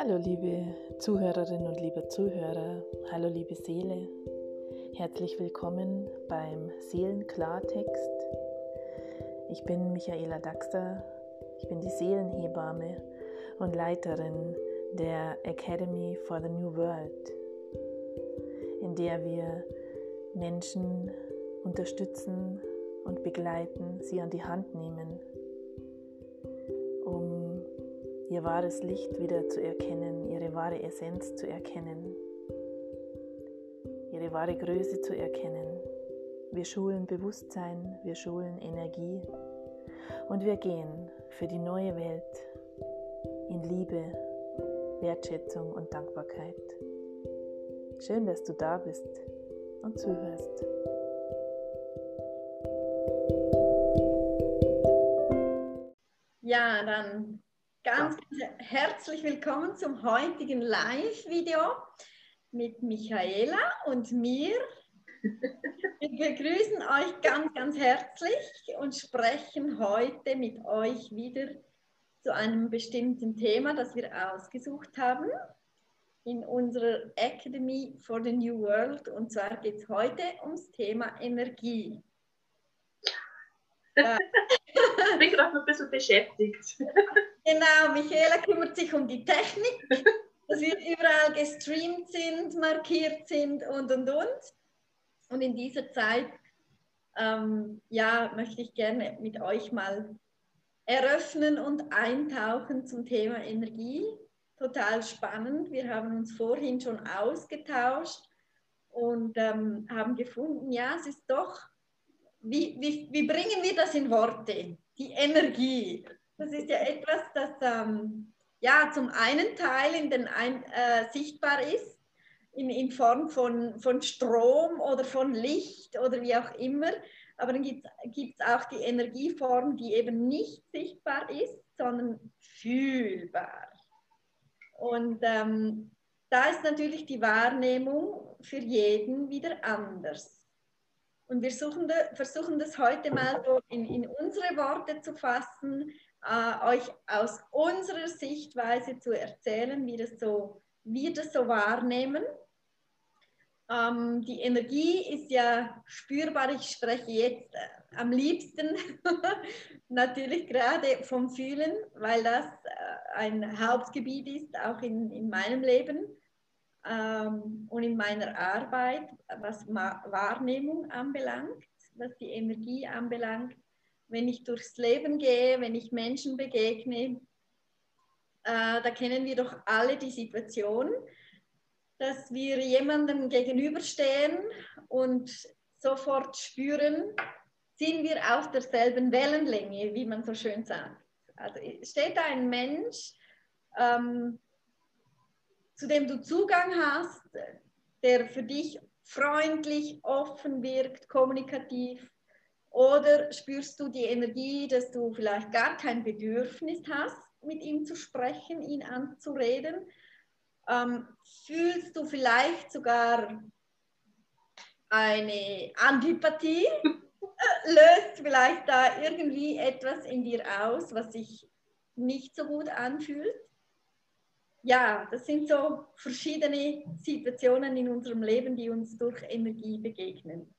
Hallo liebe Zuhörerinnen und liebe Zuhörer, hallo liebe Seele, herzlich willkommen beim Seelenklartext. Ich bin Michaela Daxter, ich bin die Seelenhebamme und Leiterin der Academy for the New World, in der wir Menschen unterstützen und begleiten, sie an die Hand nehmen, ihr wahres Licht wieder zu erkennen, ihre wahre Essenz zu erkennen, ihre wahre Größe zu erkennen. Wir schulen Bewusstsein, wir schulen Energie und wir gehen für die neue Welt in Liebe, Wertschätzung und Dankbarkeit. Schön, dass du da bist und zuhörst. Ja, dann ganz, ganz herzlich willkommen zum heutigen Live-Video mit Michaela und mir. Wir begrüßen euch ganz, ganz herzlich und sprechen heute mit euch wieder zu einem bestimmten Thema, das wir ausgesucht haben in unserer Academy for the New World. Und zwar geht es heute ums Thema Energie. ich bin gerade noch ein bisschen beschäftigt. Genau, Michaela kümmert sich um die Technik, dass wir überall gestreamt sind, markiert sind und und und. Und in dieser Zeit ähm, ja, möchte ich gerne mit euch mal eröffnen und eintauchen zum Thema Energie. Total spannend. Wir haben uns vorhin schon ausgetauscht und ähm, haben gefunden, ja, es ist doch wie, wie, wie bringen wir das in Worte? Die Energie. Das ist ja etwas, das ähm, ja zum einen Teil in den ein, äh, sichtbar ist, in, in Form von, von Strom oder von Licht oder wie auch immer. Aber dann gibt es auch die Energieform, die eben nicht sichtbar ist, sondern fühlbar. Und ähm, da ist natürlich die Wahrnehmung für jeden wieder anders. Und wir suchen, versuchen das heute mal so in, in unsere Worte zu fassen, äh, euch aus unserer Sichtweise zu erzählen, wie das so, wir das so wahrnehmen. Ähm, die Energie ist ja spürbar. Ich spreche jetzt äh, am liebsten natürlich gerade vom Fühlen, weil das äh, ein Hauptgebiet ist, auch in, in meinem Leben ähm, und in meiner Arbeit, was Ma Wahrnehmung anbelangt, was die Energie anbelangt. Wenn ich durchs Leben gehe, wenn ich Menschen begegne, äh, da kennen wir doch alle die Situation, dass wir jemandem gegenüberstehen und sofort spüren, sind wir auf derselben Wellenlänge, wie man so schön sagt. Also steht da ein Mensch, ähm, zu dem du Zugang hast, der für dich freundlich, offen wirkt, kommunikativ? Oder spürst du die Energie, dass du vielleicht gar kein Bedürfnis hast, mit ihm zu sprechen, ihn anzureden? Ähm, fühlst du vielleicht sogar eine Antipathie? Löst vielleicht da irgendwie etwas in dir aus, was sich nicht so gut anfühlt? ja, das sind so verschiedene Situationen in unserem Leben, die uns durch Energie begegnen.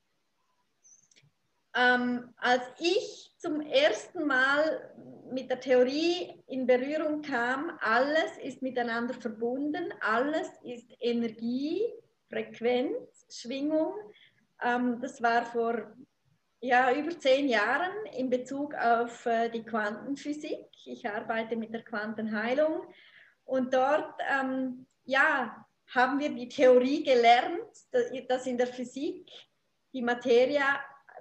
Ähm, als ich zum ersten Mal mit der Theorie in Berührung kam, alles ist miteinander verbunden, alles ist Energie, Frequenz, Schwingung. Ähm, das war vor ja, über zehn Jahren in Bezug auf äh, die Quantenphysik. Ich arbeite mit der Quantenheilung und dort, ähm, ja, haben wir die Theorie gelernt, dass in der Physik die Materie,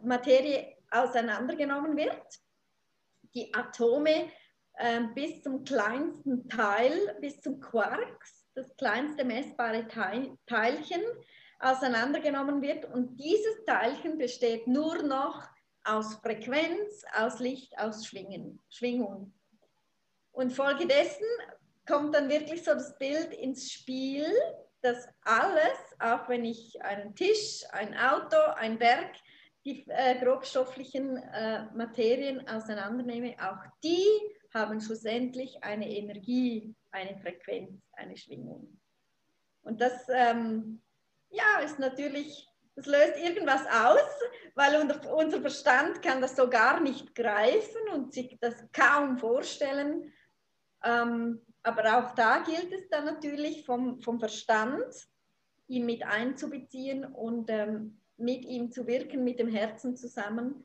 Materie auseinandergenommen wird, die Atome äh, bis zum kleinsten Teil, bis zum Quarks, das kleinste messbare Teil, Teilchen, auseinandergenommen wird. Und dieses Teilchen besteht nur noch aus Frequenz, aus Licht, aus Schwingen, Schwingung. Und folgedessen kommt dann wirklich so das Bild ins Spiel, dass alles, auch wenn ich einen Tisch, ein Auto, ein Berg, die äh, grobstofflichen äh, Materien auseinandernehme, auch die haben schlussendlich eine Energie, eine Frequenz, eine Schwingung. Und das ähm, ja, ist natürlich, das löst irgendwas aus, weil unser Verstand kann das so gar nicht greifen und sich das kaum vorstellen. Ähm, aber auch da gilt es dann natürlich vom, vom Verstand, ihn mit einzubeziehen und ähm, mit ihm zu wirken, mit dem Herzen zusammen,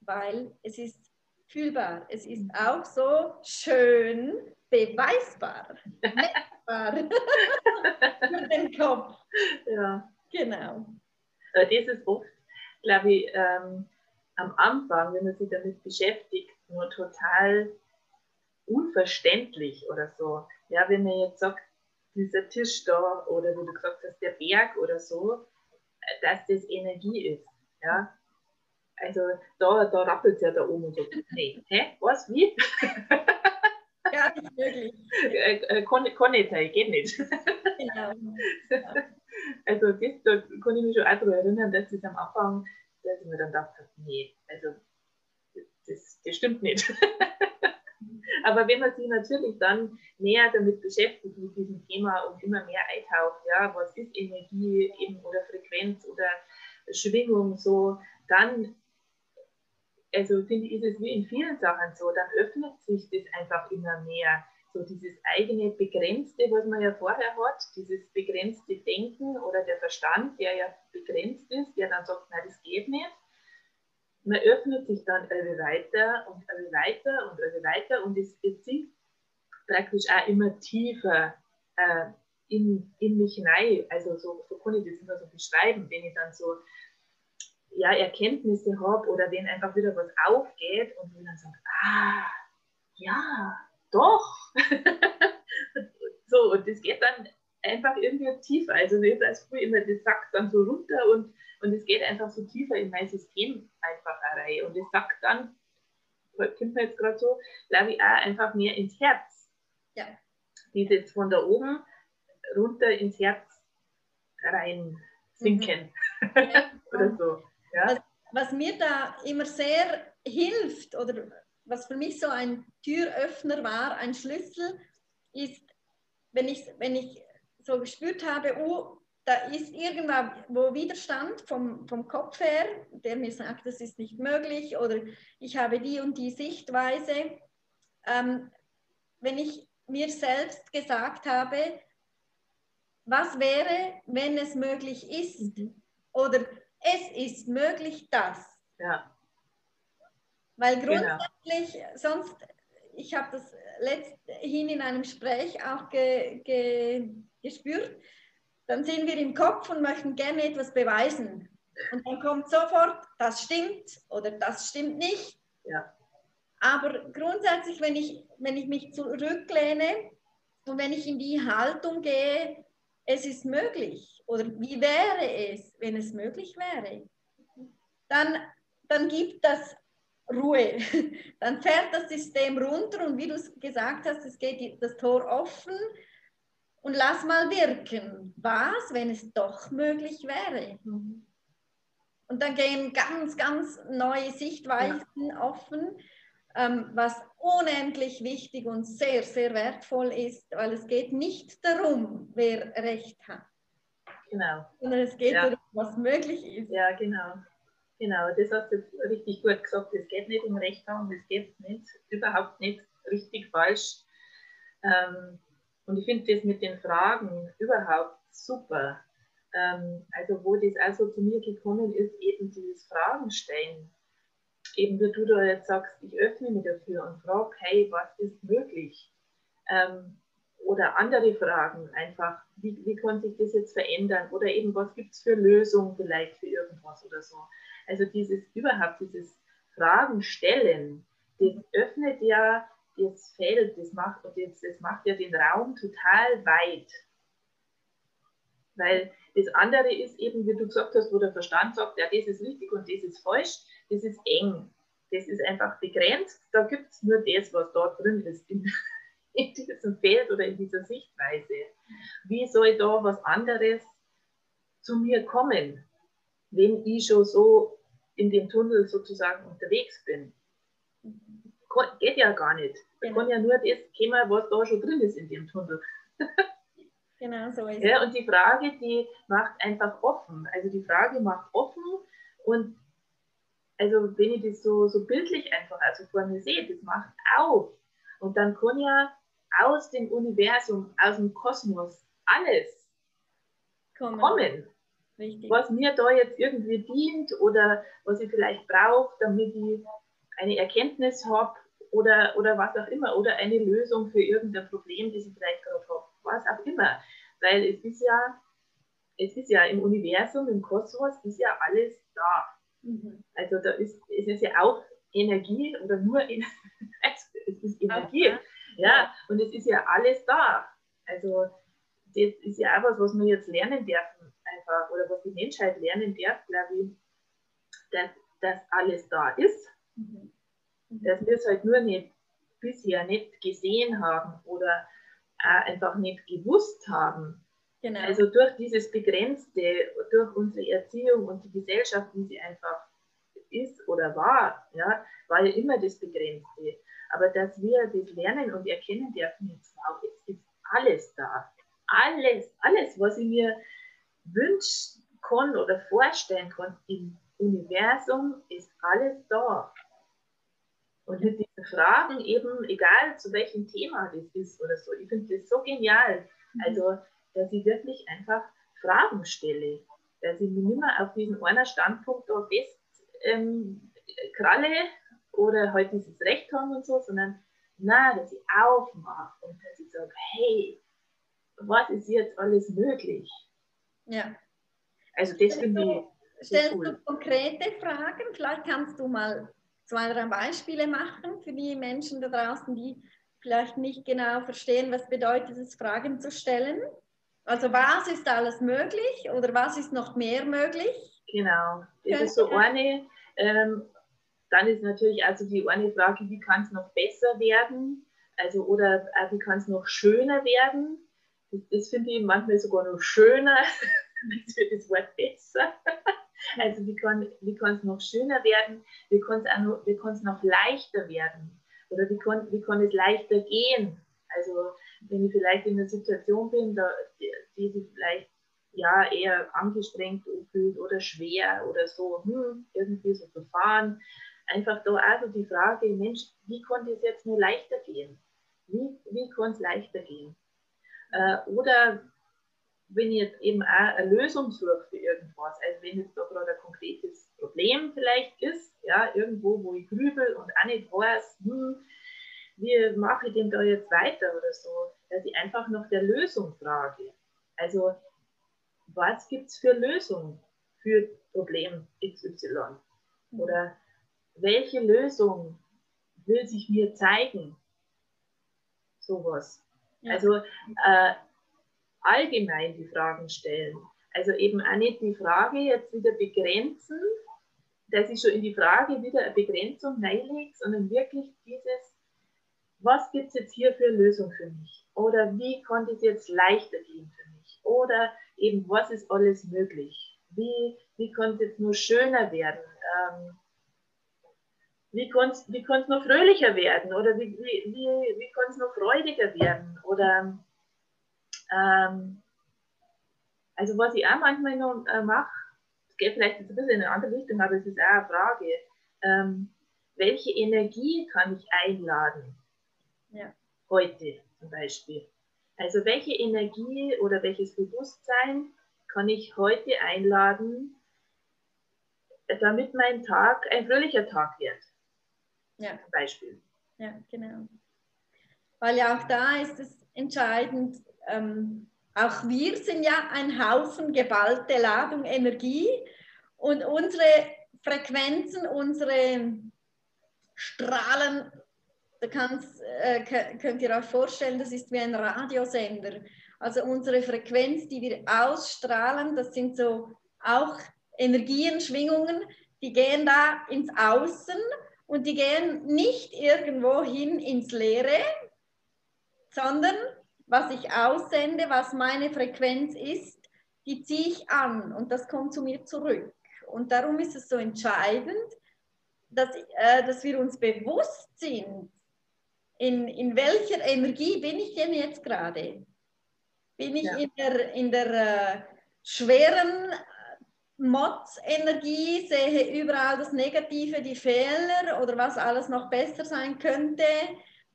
weil es ist fühlbar. Es ist auch so schön beweisbar, messbar für den Kopf. Ja. Genau. Das ist oft, glaube ich, ähm, am Anfang, wenn man sich damit beschäftigt, nur total unverständlich oder so. Ja, wenn man jetzt sagt, dieser Tisch da oder wie du gesagt hast, der Berg oder so, dass das Energie ist. Ja? Also da, da rappelt es ja da oben und so. Nee, hä? Was? Wie? Ja, nicht wirklich. Äh, äh, kann, kann nicht sein, geht nicht. Genau. Also das, da kann ich mich schon auch daran erinnern, dass das am Anfang, dass ich mir dann dachte, nee, also das, das stimmt nicht. Aber wenn man sich natürlich dann näher damit beschäftigt, mit diesem Thema und immer mehr eintaucht, ja, was ist Energie eben oder Frequenz oder Schwingung so, dann, also finde ich, ist es wie in vielen Sachen so, dann öffnet sich das einfach immer mehr. So dieses eigene Begrenzte, was man ja vorher hat, dieses begrenzte Denken oder der Verstand, der ja begrenzt ist, der dann sagt, nein, das geht nicht man öffnet sich dann irgendwie weiter und irgendwie weiter und irgendwie weiter und es, es sinkt praktisch auch immer tiefer äh, in, in mich hinein. Also so, so kann ich das immer so beschreiben, wenn ich dann so ja, Erkenntnisse habe oder wenn einfach wieder was aufgeht und ich dann sage, ah, ja, doch. so, und das geht dann einfach irgendwie tiefer. Also nicht als früher immer, das sagt dann so runter und und es geht einfach so tiefer in mein System einfach rein. Und es sagt dann, kommt mir jetzt gerade so, glaube ich, auch einfach mehr ins Herz. Ja. Dieses von da oben runter ins Herz rein sinken. Mhm. Ja. oder so. Ja? Was, was mir da immer sehr hilft oder was für mich so ein Türöffner war, ein Schlüssel, ist, wenn ich, wenn ich so gespürt habe, oh, da ist irgendwo Widerstand vom, vom Kopf her, der mir sagt, das ist nicht möglich oder ich habe die und die Sichtweise. Ähm, wenn ich mir selbst gesagt habe, was wäre, wenn es möglich ist mhm. oder es ist möglich, das. Ja. Weil genau. grundsätzlich, genau. sonst, ich habe das letzthin in einem Gespräch auch ge, ge, gespürt, dann sind wir im Kopf und möchten gerne etwas beweisen. Und dann kommt sofort, das stimmt oder das stimmt nicht. Ja. Aber grundsätzlich, wenn ich, wenn ich mich zurücklehne und wenn ich in die Haltung gehe, es ist möglich oder wie wäre es, wenn es möglich wäre, dann, dann gibt das Ruhe. Dann fährt das System runter und wie du es gesagt hast, es geht das Tor offen und lass mal wirken. Was, wenn es doch möglich wäre? Mhm. Und dann gehen ganz, ganz neue Sichtweisen ja. offen, ähm, was unendlich wichtig und sehr, sehr wertvoll ist, weil es geht nicht darum, wer Recht hat. Genau. Sondern es geht ja. darum, was möglich ist. Ja, genau. Genau, das hast du richtig gut gesagt. Es geht nicht um Recht haben, es geht nicht, überhaupt nicht richtig falsch. Ähm, und ich finde das mit den Fragen überhaupt super. Ähm, also wo das also zu mir gekommen ist, eben dieses Fragen stellen. Eben wie du da jetzt sagst, ich öffne mich dafür und frage, hey, was ist möglich? Ähm, oder andere Fragen einfach, wie, wie kann sich das jetzt verändern? Oder eben, was gibt es für Lösungen vielleicht für irgendwas oder so? Also dieses überhaupt, dieses Fragen stellen, das öffnet ja das Feld, das macht, und das, macht ja den Raum total weit. Weil das andere ist eben, wie du gesagt hast, wo der Verstand sagt, ja, das ist richtig und das ist falsch, das ist eng. Das ist einfach begrenzt. Da gibt es nur das, was dort drin ist, in, in diesem Feld oder in dieser Sichtweise. Wie soll da was anderes zu mir kommen, wenn ich schon so in dem Tunnel sozusagen unterwegs bin? Geht ja gar nicht. Da genau. kann ja nur das kommen, was da schon drin ist in dem Tunnel. genau so ist ja, Und die Frage, die macht einfach offen. Also die Frage macht offen und also wenn ich das so, so bildlich einfach also vor mir sehe, das macht auf. Und dann kann ja aus dem Universum, aus dem Kosmos alles kommen. kommen. Richtig. Was mir da jetzt irgendwie dient oder was ich vielleicht brauche, damit ich eine Erkenntnis habe oder, oder was auch immer, oder eine Lösung für irgendein Problem, das ich vielleicht gerade habe, was auch immer. Weil es ist ja, es ist ja im Universum, im Kosmos, ist ja alles da. Mhm. Also da ist, es ist ja auch Energie oder nur Energie. es ist Energie. Okay. Ja, und es ist ja alles da. Also das ist ja auch was, was wir jetzt lernen dürfen, einfach, oder was die Menschheit lernen darf, glaube ich, dass, dass alles da ist Mhm. Dass wir es halt nur nicht bisher nicht gesehen haben oder einfach nicht gewusst haben. Genau. Also durch dieses Begrenzte, durch unsere Erziehung und die Gesellschaft, wie sie einfach ist oder war, ja, war ja immer das Begrenzte. Aber dass wir das lernen und erkennen dürfen, jetzt, wow, jetzt ist alles da. Alles, alles, was ich mir wünschen kann oder vorstellen kann im Universum, ist alles da. Und mit diesen Fragen eben, egal zu welchem Thema das ist oder so, ich finde das so genial. Mhm. Also, dass ich wirklich einfach Fragen stelle, dass ich mich nicht mehr auf diesen einen Standpunkt da fest ähm, kralle oder halt dieses Recht haben und so, sondern na, dass ich aufmache und dass ich sage, hey, was ist jetzt alles möglich? Ja. Also das finde ich. Stellst cool. du konkrete Fragen? Vielleicht kannst du mal zwei, drei Beispiele machen für die Menschen da draußen, die vielleicht nicht genau verstehen, was bedeutet es, Fragen zu stellen. Also was ist alles möglich oder was ist noch mehr möglich? Genau, das ist so eine. Ähm, dann ist natürlich also die eine Frage, wie kann es noch besser werden? Also oder äh, wie kann es noch schöner werden? Das, das finde ich manchmal sogar noch schöner als für das Wort besser. Also wie kann es noch schöner werden? Wie kann es noch, leichter werden? Oder wie kann, wie kann es leichter gehen? Also wenn ich vielleicht in einer Situation bin, da, die, die sich vielleicht ja eher angestrengt fühlt oder schwer oder so, hm, irgendwie so verfahren. Einfach da also die Frage, Mensch, wie konnte es jetzt nur leichter gehen? Wie, wie kann es leichter gehen? Äh, oder wenn ich jetzt eben auch eine Lösung suche für irgendwas, also wenn jetzt da gerade ein konkretes Problem vielleicht ist, ja, irgendwo, wo ich grübel und auch nicht weiß, hm, wie mache ich denn da jetzt weiter oder so, dass ich einfach nach der Lösung frage. Also, was gibt es für Lösungen für Problem XY? Oder welche Lösung will sich mir zeigen? Sowas. Ja. Also, äh, allgemein die Fragen stellen. Also eben auch nicht die Frage jetzt wieder begrenzen, dass ich schon in die Frage wieder eine Begrenzung reinlege, sondern wirklich dieses, was gibt es jetzt hier für eine Lösung für mich? Oder wie kann es jetzt leichter gehen für mich? Oder eben, was ist alles möglich? Wie, wie kann es jetzt nur schöner werden? Ähm, wie kann es noch fröhlicher werden? Oder wie, wie, wie, wie kann es noch freudiger werden? Oder ähm, also was ich auch manchmal noch äh, mache, es geht vielleicht jetzt ein bisschen in eine andere Richtung, aber es ist auch eine Frage, ähm, welche Energie kann ich einladen? Ja. Heute zum Beispiel. Also welche Energie oder welches Bewusstsein kann ich heute einladen, damit mein Tag ein fröhlicher Tag wird? Ja. Zum Beispiel. Ja, genau. Weil ja auch da ist es entscheidend, ähm, auch wir sind ja ein Haufen geballte Ladung Energie und unsere Frequenzen, unsere Strahlen, da äh, könnt ihr euch vorstellen, das ist wie ein Radiosender. Also unsere Frequenz, die wir ausstrahlen, das sind so auch Energien, Schwingungen, die gehen da ins Außen und die gehen nicht irgendwo hin ins Leere, sondern was ich aussende, was meine Frequenz ist, die ziehe ich an und das kommt zu mir zurück. Und darum ist es so entscheidend, dass, äh, dass wir uns bewusst sind, in, in welcher Energie bin ich denn jetzt gerade? Bin ich ja. in der, in der äh, schweren Mods-Energie, sehe überall das Negative, die Fehler oder was alles noch besser sein könnte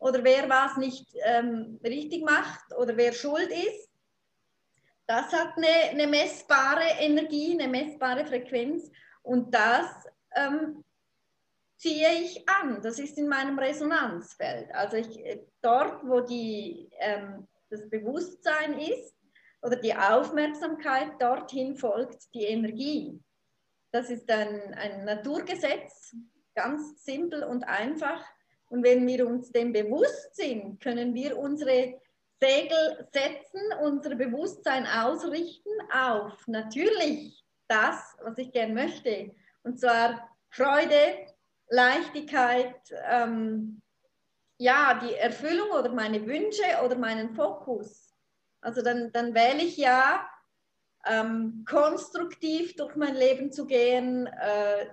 oder wer was nicht ähm, richtig macht oder wer schuld ist. Das hat eine, eine, messbare Energie, eine messbare Frequenz und das ähm, ziehe ich an. Das ist in meinem Resonanzfeld. Also ich, dort, wo die, ähm, das Bewusstsein ist, oder die Aufmerksamkeit dorthin folgt die Energie. Das ist ein, ein Naturgesetz, ganz simpel und einfach. Und wenn wir uns dem bewusst sind, können wir unsere Segel setzen, unser Bewusstsein ausrichten auf natürlich das, was ich gern möchte. Und zwar Freude, Leichtigkeit, ähm, ja, die Erfüllung oder meine Wünsche oder meinen Fokus. Also dann, dann wähle ich ja, ähm, konstruktiv durch mein Leben zu gehen, äh,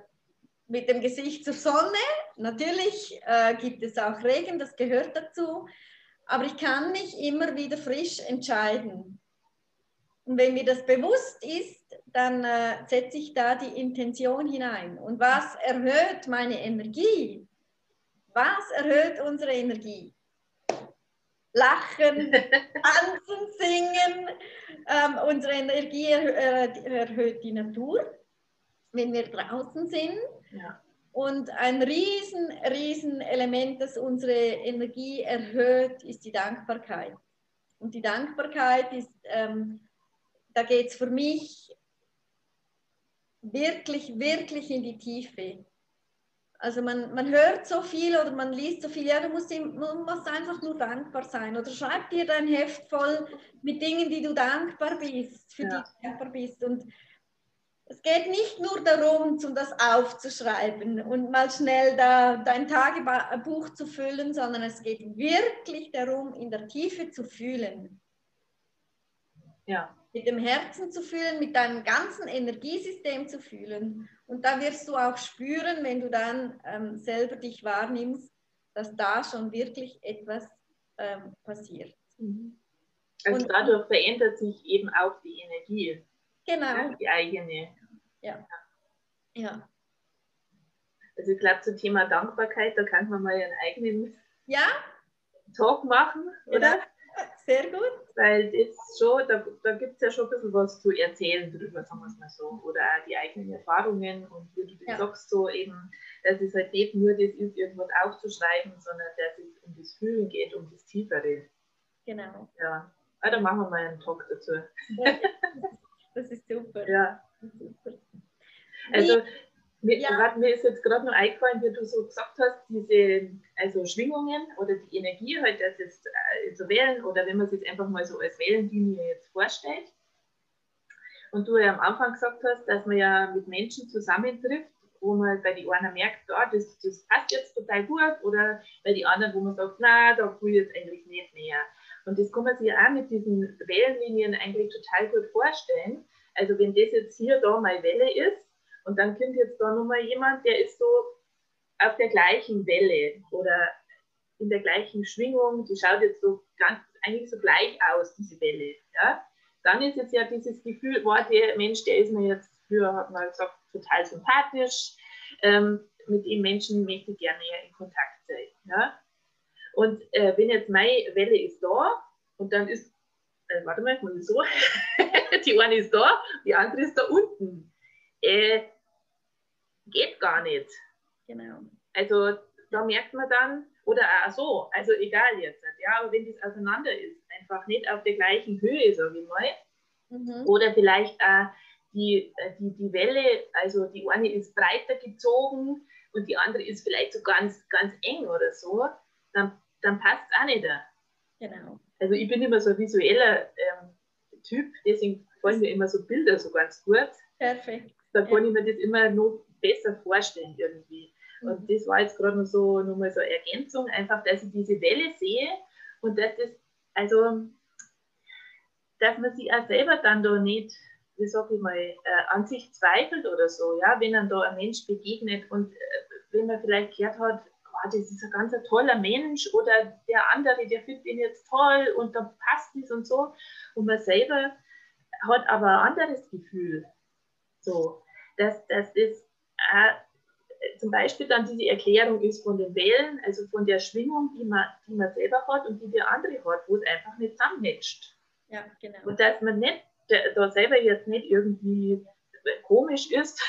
mit dem Gesicht zur Sonne. Natürlich äh, gibt es auch Regen, das gehört dazu, aber ich kann mich immer wieder frisch entscheiden. Und wenn mir das bewusst ist, dann äh, setze ich da die Intention hinein. Und was erhöht meine Energie? Was erhöht unsere Energie? lachen, tanzen, singen. Ähm, unsere Energie erhöht die Natur, wenn wir draußen sind. Ja. Und ein riesen, riesen Element, das unsere Energie erhöht, ist die Dankbarkeit. Und die Dankbarkeit ist, ähm, da geht es für mich wirklich, wirklich in die Tiefe. Also man, man hört so viel oder man liest so viel, ja, du musst, du musst einfach nur dankbar sein. Oder schreib dir dein Heft voll mit Dingen, die du dankbar bist, für ja. die du dankbar bist. Und es geht nicht nur darum, um das aufzuschreiben und mal schnell da dein Tagebuch zu füllen, sondern es geht wirklich darum, in der Tiefe zu fühlen. Ja. Mit dem Herzen zu fühlen, mit deinem ganzen Energiesystem zu fühlen. Und da wirst du auch spüren, wenn du dann ähm, selber dich wahrnimmst, dass da schon wirklich etwas ähm, passiert. Mhm. Also und, dadurch verändert sich eben auch die Energie. Genau. Die eigene. Ja. ja. Also ich glaube zum Thema Dankbarkeit, da kann man mal einen eigenen ja? Talk machen, oder? Ja. Sehr gut. Weil das schon, da, da gibt es ja schon ein bisschen was zu erzählen drüber, sagen wir es mal so. Oder auch die eigenen Erfahrungen und wie du das ja. sagst, so eben, dass es halt nicht nur das ist, irgendwas aufzuschreiben, sondern dass es um das Fühlen geht, um das Tiefere. Genau. Ja. Ah, dann machen wir mal einen Talk dazu. Ja, das ist super. Ja. super. Also, mir, ja. mir ist jetzt gerade noch eingefallen, wie du so gesagt hast, diese also Schwingungen oder die Energie, halt, das jetzt äh, zu wählen oder wenn man es jetzt einfach mal so als Wellenlinie jetzt vorstellt. Und du ja am Anfang gesagt hast, dass man ja mit Menschen zusammentrifft, wo man bei den einen merkt, oh, das, das passt jetzt total gut, oder bei den anderen, wo man sagt, na, da fühle ich jetzt eigentlich nicht mehr. Und das kann man sich auch mit diesen Wellenlinien eigentlich total gut vorstellen. Also wenn das jetzt hier da mal Welle ist, und dann kommt jetzt da nochmal jemand, der ist so auf der gleichen Welle oder in der gleichen Schwingung, die schaut jetzt so ganz eigentlich so gleich aus, diese Welle. Ja? Dann ist jetzt ja dieses Gefühl, wow, der Mensch, der ist mir jetzt, früher hat man gesagt, total sympathisch, ähm, mit dem Menschen möchte ich gerne in Kontakt sein. Ja? Und äh, wenn jetzt meine Welle ist da und dann ist, äh, warte mal, muss ich so, die eine ist da, die andere ist da unten. Äh, geht gar nicht. Genau. Also da merkt man dann, oder auch so, also egal jetzt, ja, aber wenn das auseinander ist, einfach nicht auf der gleichen Höhe, sage ich mal, mhm. oder vielleicht auch die, die, die Welle, also die eine ist breiter gezogen und die andere ist vielleicht so ganz, ganz eng oder so, dann, dann passt es auch nicht. Genau. Also ich bin immer so ein visueller ähm, Typ, deswegen gefallen mir immer so Bilder so ganz gut. Perfekt. Da kann ja. ich mir das immer noch besser vorstellen irgendwie. Und mhm. das war jetzt gerade noch so nochmal so eine Ergänzung, einfach, dass ich diese Welle sehe und dass das, also, dass man sich auch selber dann da nicht, wie sag ich mal, äh, an sich zweifelt oder so, ja, wenn dann da ein Mensch begegnet und äh, wenn man vielleicht gehört hat, oh, das ist ein ganz toller Mensch oder der andere, der findet ihn jetzt toll und dann passt es und so. Und man selber hat aber ein anderes Gefühl. So, dass das ist äh, zum Beispiel dann diese Erklärung ist von den Wellen, also von der Schwingung, die man, die man selber hat und die der andere hat, wo es einfach nicht zusammenmatcht. Ja, genau. Und dass man nicht da selber jetzt nicht irgendwie komisch ist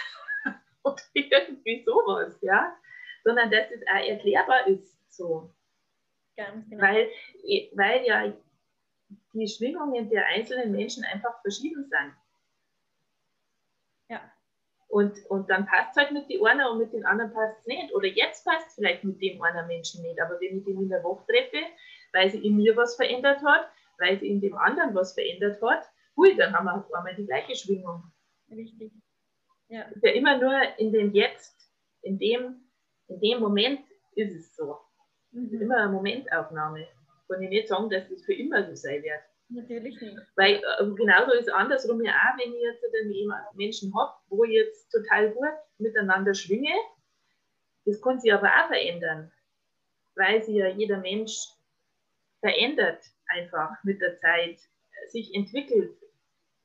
oder irgendwie sowas, ja, sondern dass es auch erklärbar ist so. Ganz genau. Weil, weil ja die Schwingungen der einzelnen Menschen einfach verschieden sind. Ja. Und, und dann passt es halt mit den einen und mit den anderen passt es nicht. Oder jetzt passt es vielleicht mit dem einen Menschen nicht. Aber wenn ich den in der Woche treffe, weil sie in mir was verändert hat, weil sie in dem anderen was verändert hat, hui, dann haben wir auf einmal die gleiche Schwingung. Richtig. Ja. Ist ja immer nur in dem Jetzt, in dem, in dem Moment ist es so. Mhm. Immer eine Momentaufnahme. Kann ich nicht sagen, dass das für immer so sein wird. Natürlich nicht. Weil äh, genauso ist es andersrum ja auch, wenn ich jetzt einen Menschen habe, wo ich jetzt total gut miteinander schwinge, das kann sich aber auch verändern, weil sich ja jeder Mensch verändert einfach mit der Zeit, sich entwickelt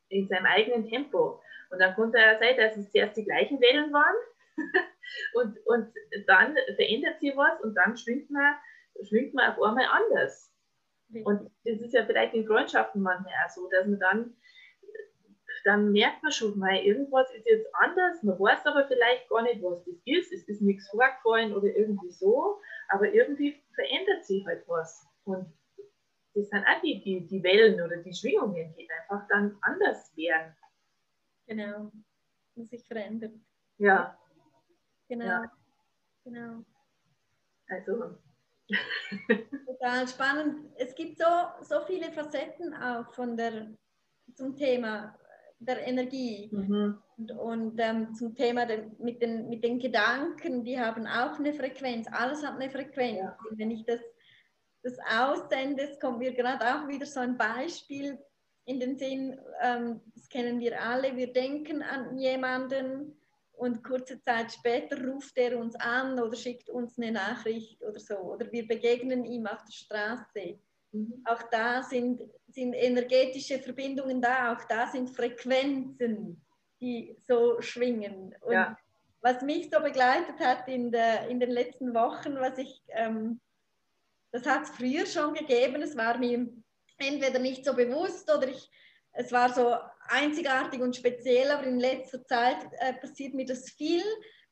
in seinem eigenen Tempo. Und dann konnte es ja sein, dass es zuerst die gleichen Wellen waren und, und dann verändert sich was und dann schwingt man, schwingt man auf einmal anders. Und das ist ja vielleicht in Freundschaften manchmal auch so, dass man dann, dann merkt man schon mal, irgendwas ist jetzt anders, man weiß aber vielleicht gar nicht, was das ist, es ist nichts vorgefallen oder irgendwie so, aber irgendwie verändert sich halt was. Und das sind auch die, die, die Wellen oder die Schwingungen, die einfach dann anders werden. Genau, und sich verändert. Ja. Genau. Ja. Genau. Also Total spannend. Es gibt so, so viele Facetten auch von der, zum Thema der Energie mhm. und, und ähm, zum Thema de, mit, den, mit den Gedanken, die haben auch eine Frequenz. Alles hat eine Frequenz. Ja. Wenn ich das, das aussende, es kommt mir gerade auch wieder so ein Beispiel in den Sinn, ähm, das kennen wir alle, wir denken an jemanden und kurze Zeit später ruft er uns an oder schickt uns eine Nachricht oder so. Oder wir begegnen ihm auf der Straße. Mhm. Auch da sind, sind energetische Verbindungen da, auch da sind Frequenzen, die so schwingen. Und Ja. was mich so begleitet hat in, der, in den letzten Wochen, was ich, ähm, das hat es früher schon gegeben, es war mir entweder nicht so bewusst oder ich, es war so einzigartig und speziell, aber in letzter Zeit äh, passiert mir das viel,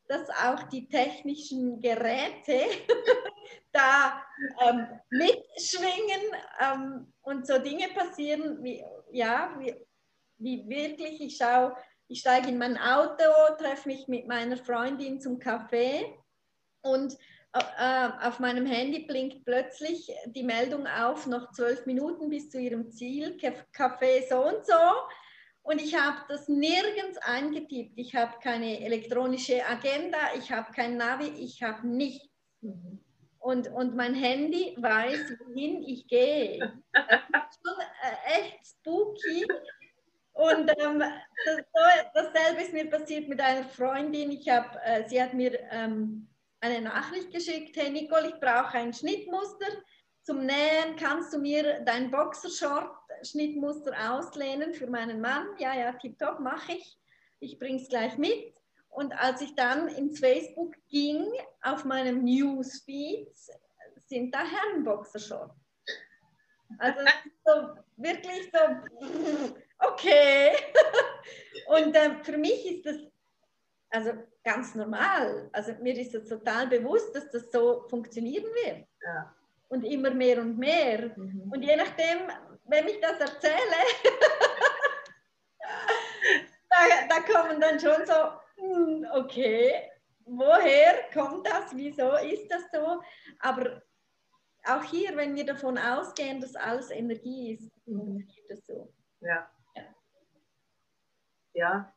dass auch die technischen Geräte da ähm, mitschwingen ähm, und so Dinge passieren, wie, ja, wie, wie wirklich, ich schaue, ich steige in mein Auto, treffe mich mit meiner Freundin zum Café und äh, auf meinem Handy blinkt plötzlich die Meldung auf, noch zwölf Minuten bis zu ihrem Ziel, Café so und so. Und ich habe das nirgends eingetippt. Ich habe keine elektronische Agenda, ich habe kein Navi, ich habe nichts. Mhm. Und, und mein Handy weiß, wohin ich gehe. Das ist schon äh, echt spooky. Und ähm, das, dasselbe ist mir passiert mit einer Freundin. Ich hab, äh, sie hat mir ähm, eine Nachricht geschickt, hey Nicole, ich brauche ein Schnittmuster zum Nähen. Kannst du mir dein Boxershort-Schnittmuster auslehnen für meinen Mann? Ja, ja, tipptopp, mache ich. Ich bringe es gleich mit. Und als ich dann ins Facebook ging, auf meinem Newsfeed, sind da Herrenboxershorts. Also so, wirklich so, okay. Und äh, für mich ist das also ganz normal. Also mir ist es total bewusst, dass das so funktionieren wird. Ja. Und immer mehr und mehr. Mhm. Und je nachdem, wenn ich das erzähle, da, da kommen dann schon so, hm, okay, woher kommt das, wieso ist das so? Aber auch hier, wenn wir davon ausgehen, dass alles Energie ist, funktioniert das so. Ja. Ja. Ja,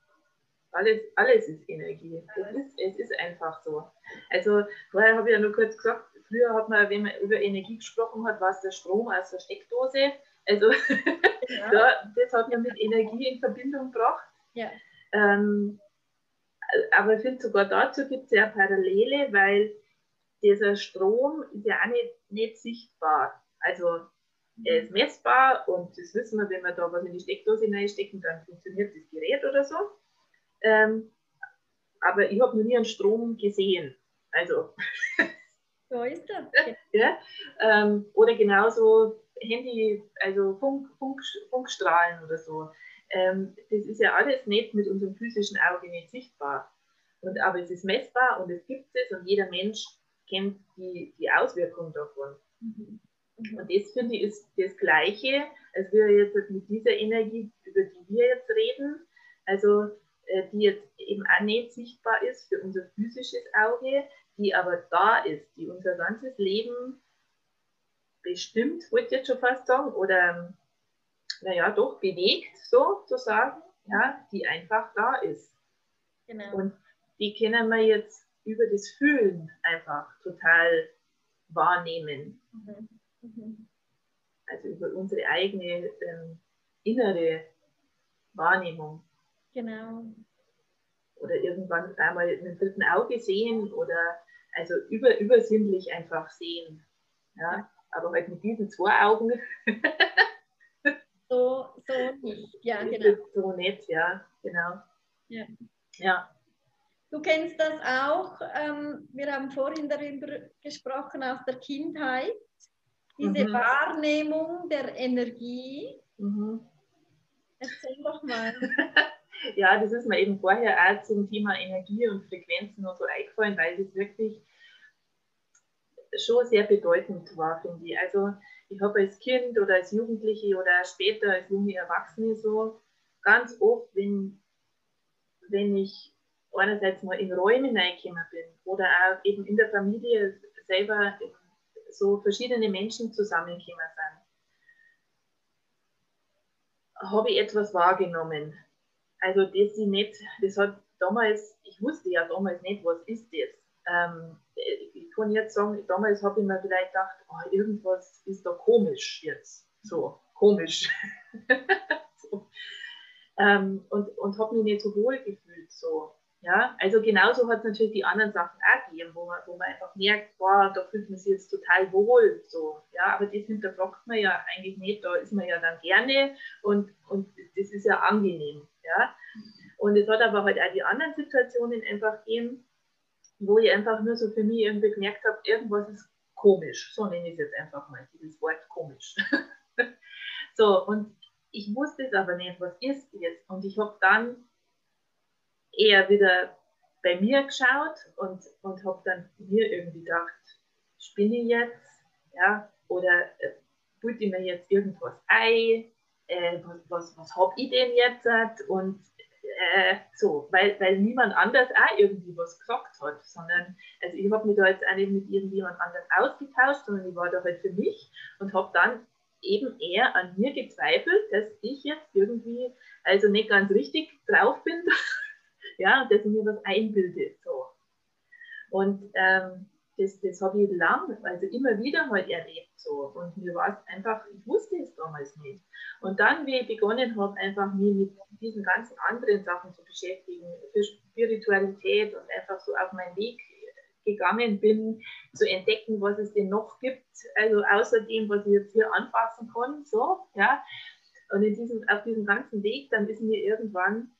alles, alles ist Energie. Es ist, es ist einfach so. Also vorher habe ich ja nur kurz gesagt, früher hat man, wenn man über Energie gesprochen hat, war es der Strom aus der Steckdose. Also Ja. da, das hat man mit Energie in Verbindung gebracht. Ja. Ähm, aber ich finde sogar dazu gibt es ja Parallele, weil dieser Strom ist ja auch nicht, nicht sichtbar. Also er ist messbar und das wissen wir, wenn wir da was in die Steckdose reinstecken, dann funktioniert das Gerät oder so. Ähm, aber ich habe noch nie einen Strom gesehen. Also. So ist das. ja, ähm, oder genauso Handy, also Funk, Funk, Funkstrahlen oder so. Ähm, das ist ja alles nicht mit unserem physischen Auge nicht sichtbar. Und, aber es ist messbar und es gibt es und jeder Mensch kennt die, die Auswirkung davon. Mhm. Und das finde ich ist das Gleiche, als wir jetzt mit dieser Energie, über die wir jetzt reden, also äh, die jetzt eben auch nicht sichtbar ist für unser physisches Auge, die aber da ist, die unser ganzes Leben bestimmt, wollte ich jetzt schon fast sagen, oder naja, doch bewegt, so zu sagen, ja, die einfach da ist. Genau. Und die können wir jetzt über das Fühlen einfach total wahrnehmen. Mhm. Mhm. Also über unsere eigene ähm, innere Wahrnehmung. Genau. Oder irgendwann einmal mit dem dritten Auge sehen oder also über, übersinnlich einfach sehen. Ja? Aber halt mit diesen zwei Augen. so, so nicht, ja, genau. So nicht, ja, genau. Ja. ja. Du kennst das auch. Ähm, wir haben vorhin darüber gesprochen aus der Kindheit. Diese mhm. Wahrnehmung der Energie. Mhm. Erzähl doch mal. ja, das ist mir eben vorher auch zum Thema Energie und Frequenzen und so eingefallen, weil das wirklich schon sehr bedeutend war, finde ich. Also ich habe als Kind oder als Jugendliche oder später als junge Erwachsene so ganz oft, wenn, wenn ich einerseits mal in Räume reingekommen bin oder auch eben in der Familie selber so verschiedene Menschen zusammengekommen sind, habe ich etwas wahrgenommen. Also das ich nicht, das hat damals, ich wusste ja damals nicht, was ist das. Ähm, ich kann jetzt sagen, damals habe ich mir vielleicht gedacht, oh, irgendwas ist da komisch jetzt. So, komisch. so. Ähm, und und habe mich nicht so wohl gefühlt. So. Ja, also genauso hat es natürlich die anderen Sachen auch gegeben, wo man, wo man einfach merkt, boah, da fühlt man sich jetzt total wohl. So. Ja, aber das hinterfragt man ja eigentlich nicht, da ist man ja dann gerne und, und das ist ja angenehm. Ja. Und es hat aber halt auch die anderen Situationen einfach gegeben, wo ich einfach nur so für mich irgendwie gemerkt habe, irgendwas ist komisch. So nenne ich es jetzt einfach mal, dieses Wort komisch. so, und ich wusste es aber nicht, was ist jetzt. Und ich habe dann eher wieder bei mir geschaut und, und habe dann mir irgendwie gedacht, spinne ich jetzt? Ja, oder äh, ich mir jetzt irgendwas ein? Äh, was was, was habe ich denn jetzt? Und äh, so, weil, weil niemand anders auch irgendwie was gesagt hat, sondern, also ich habe mich da jetzt auch nicht mit irgendjemand anders ausgetauscht, sondern ich war da halt für mich und habe dann eben eher an mir gezweifelt, dass ich jetzt irgendwie also nicht ganz richtig drauf bin ja, dass ich mir was einbilde. So. Und ähm, das, das habe ich lang, also immer wieder halt erlebt so. Und mir war es einfach, ich wusste es damals nicht. Und dann, wie ich begonnen habe, einfach mir mit diesen ganzen anderen Sachen zu beschäftigen, für Spiritualität und einfach so auf meinen Weg gegangen bin, zu entdecken, was es denn noch gibt, also außer dem, was ich jetzt hier anfassen kann, so, ja. Und in diesem, auf diesem ganzen Weg, dann ist mir irgendwann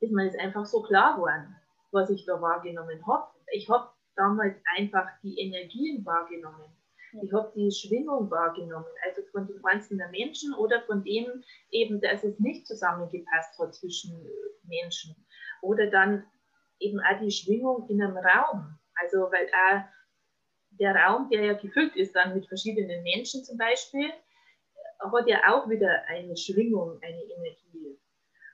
ist mir das einfach so klar geworden, was ich da wahrgenommen habe. Ich habe damals einfach die Energien wahrgenommen. Ich habe die Schwingung wahrgenommen, also von den einzelnen Menschen oder von dem eben, dass es nicht zusammengepasst hat zwischen Menschen. Oder dann eben auch die Schwingung in einem Raum. Also, weil auch der Raum, der ja gefüllt ist dann mit verschiedenen Menschen zum Beispiel, hat ja auch wieder eine Schwingung, eine Energie.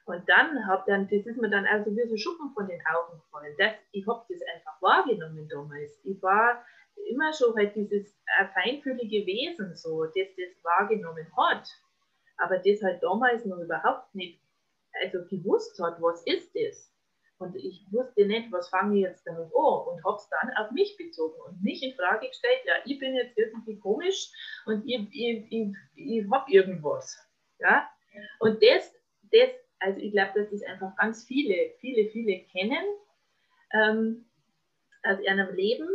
Und dann habe dann, das ist mir dann also wie so Schuppen von den Augen gefallen. Das, ich habe das einfach wahrgenommen damals. Ich war immer schon halt dieses feinfühlige Wesen so, das das wahrgenommen hat. Aber das halt damals noch überhaupt nicht, also gewusst hat, was ist das? Und ich wusste nicht, was fange ich jetzt damit an und habe es dann auf mich bezogen und mich in Frage gestellt, ja, ich bin jetzt irgendwie komisch und ich, ich, ich, ich habe irgendwas. Ja? Und das, das also ich glaube, dass das einfach ganz viele, viele, viele kennen ähm, aus ihrem Leben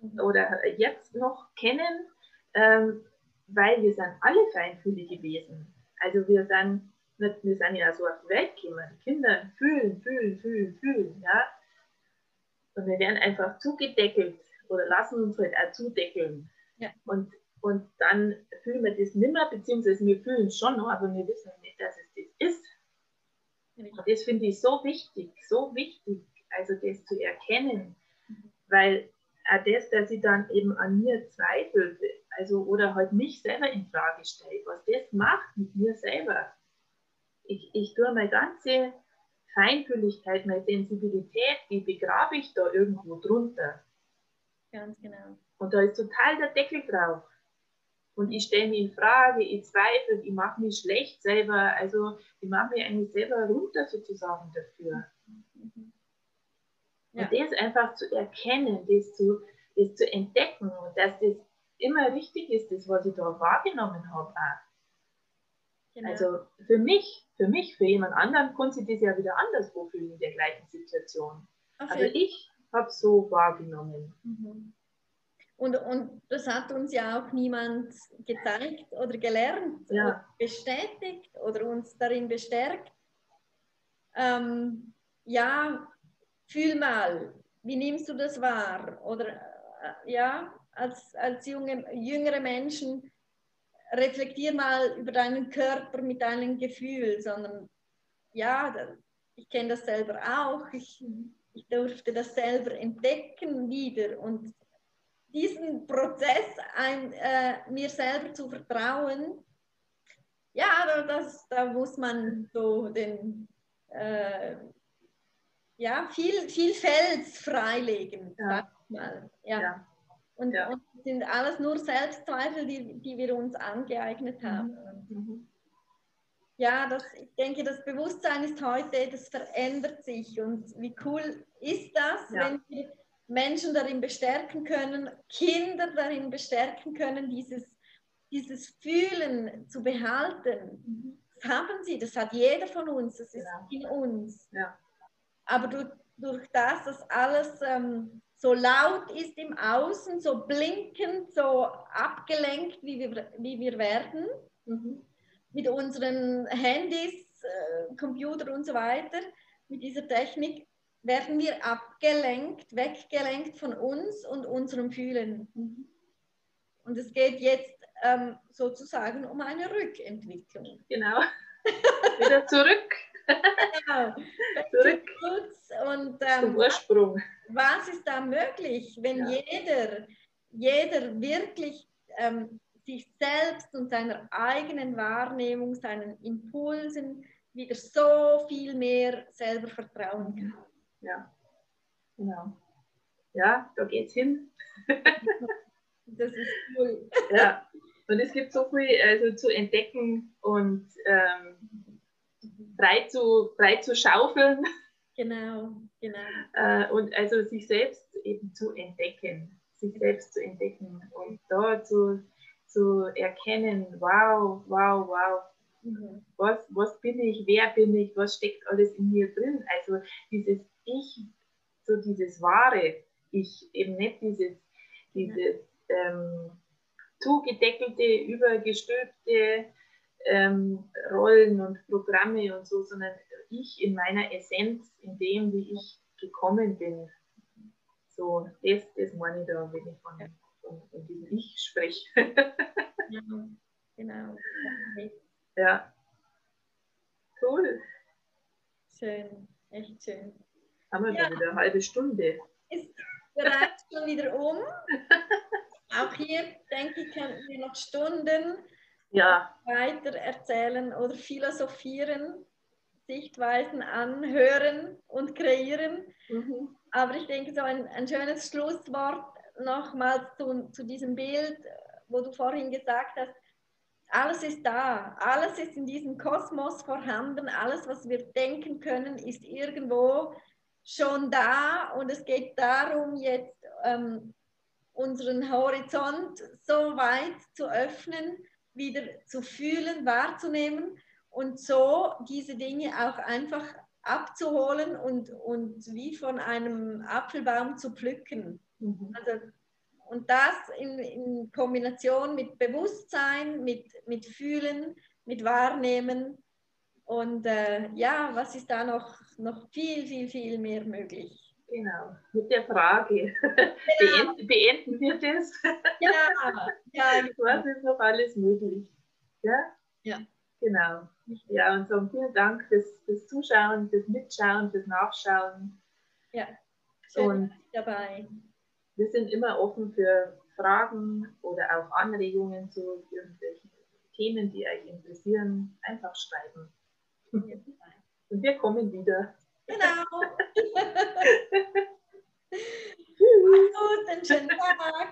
mhm. oder jetzt noch kennen, ähm, weil wir sind alle feinfühlige Wesen. Also wir sind, wir sind ja so auf die Welt gekommen. Kinder fühlen, fühlen, fühlen, fühlen, ja. Und wir werden einfach zugedeckelt oder lassen uns halt auch zudeckeln. Ja. Und, und dann fühlen wir das nimmer, beziehungsweise wir fühlen es schon noch, aber wir wissen nicht, dass es das ist. Und das finde ich so wichtig, so wichtig, also das zu erkennen, weil auch das, dass ich dann eben an mir zweifle, also oder halt mich selber in Frage stelle, was das macht mit mir selber. Ich, ich tue meine ganze Feinfühligkeit, meine Sensibilität, die begrabe ich da irgendwo drunter. Ganz genau. Und da ist total der Deckel drauf. Und ich stelle mich in Frage, ich zweifle, ich mache mich schlecht selber. Also ich mache mich eigentlich selber runter sozusagen dafür. Mhm. Ja. Und das einfach zu erkennen, das zu, das zu entdecken und dass das immer richtig ist, das, was ich da wahrgenommen habe. Genau. Also für mich, für mich, für jemand anderen konnte sich das ja wieder anderswo fühlen in der gleichen Situation. Okay. Aber ich habe es so wahrgenommen. Mhm. Und, und das hat uns ja auch niemand gezeigt oder gelernt ja. oder bestätigt oder uns darin bestärkt. Ähm, ja, fühl mal, wie nimmst du das wahr? Oder äh, ja, als, als junge, jüngere Menschen, reflektier mal über deinen Körper mit deinem Gefühl, sondern ja, ich kenne das selber auch, ich, ich durfte das selber entdecken wieder und diesen Prozess ein, äh, mir selber zu vertrauen, ja, das, da muss man so den, äh, ja, viel, viel Fels freilegen, ja. sag mal. Ja. ja. Und, ja. und sind alles nur Selbstzweifel, die, die wir uns angeeignet mhm. haben. Mhm. Ja, das, ich denke, das Bewusstsein ist heute, das verändert sich. Und wie cool ist das, ja. wenn wir Menschen darin bestärken können, Kinder darin bestärken können, dieses, dieses Fühlen zu behalten. Mhm. Das haben sie, das hat jeder von uns, das ist ja. in uns. Ja. Aber durch, durch das, dass alles ähm, so laut ist im Außen, so blinkend, so abgelenkt, wie wir, wie wir werden, mhm. mit unseren Handys, äh, Computer und so weiter, mit dieser Technik, werden wir abgelenkt, weggelenkt von uns und unserem Fühlen. Mhm. Und es geht jetzt ähm, sozusagen um eine Rückentwicklung. Genau. Wieder zurück. genau. Zurück. Und, ähm, Zum Ursprung. Was ist da möglich, wenn ja. jeder, jeder wirklich ähm, sich selbst und seiner eigenen Wahrnehmung, seinen Impulsen wieder so viel mehr selber vertrauen kann? Ja, genau. Ja, da geht's hin. das ist cool. Ja, und es gibt so viel also, zu entdecken und ähm, frei, zu, frei zu schaufeln. Genau, genau. Äh, und also sich selbst eben zu entdecken, sich selbst zu entdecken und da zu, zu erkennen, wow, wow, wow, mhm. was, was bin ich, wer bin ich, was steckt alles in mir drin. Also dieses Ich, so dieses wahre Ich, eben nicht dieses, dieses ähm, zugedeckelte, übergestülpte ähm, Rollen und Programme und so, sondern ich in meiner Essenz, in dem, wie ich gekommen bin. So, das, das meine ich da, wenn ich von, von, von diesem Ich spreche. ja, genau. Ja. Cool. Schön, echt schön. Haben wir ja. wieder eine halbe Stunde. Ist bereits schon wieder um. Auch hier, denke ich, könnten wir noch Stunden ja. weiter erzählen oder philosophieren, Sichtweisen anhören und kreieren. Mhm. Aber ich denke, so ein, ein schönes Schlusswort nochmals zu, zu diesem Bild, wo du vorhin gesagt hast, alles ist da, alles ist in diesem Kosmos vorhanden, alles, was wir denken können, ist irgendwo schon da und es geht darum, jetzt ähm, unseren Horizont so weit zu öffnen, wieder zu fühlen, wahrzunehmen und so diese Dinge auch einfach abzuholen und, und wie von einem Apfelbaum zu pflücken. Mhm. Also, und das in, in Kombination mit Bewusstsein, mit, mit Fühlen, mit Wahrnehmen. Und äh, ja, was ist da noch, noch viel, viel, viel mehr möglich? Genau, mit der Frage. Genau. Beenden, beenden wir das? Ja, ja. Was ist noch alles möglich? Ja? Ja. Genau. Ja, und so vielen Dank fürs, fürs Zuschauen, fürs Mitschauen, fürs Nachschauen. Ja, schön und dabei. Wir sind immer offen für Fragen oder auch Anregungen zu irgendwelchen Themen, die euch interessieren. Einfach schreiben. Und wir kommen wieder. Genau. Tschüss. Gut, einen schönen Tag.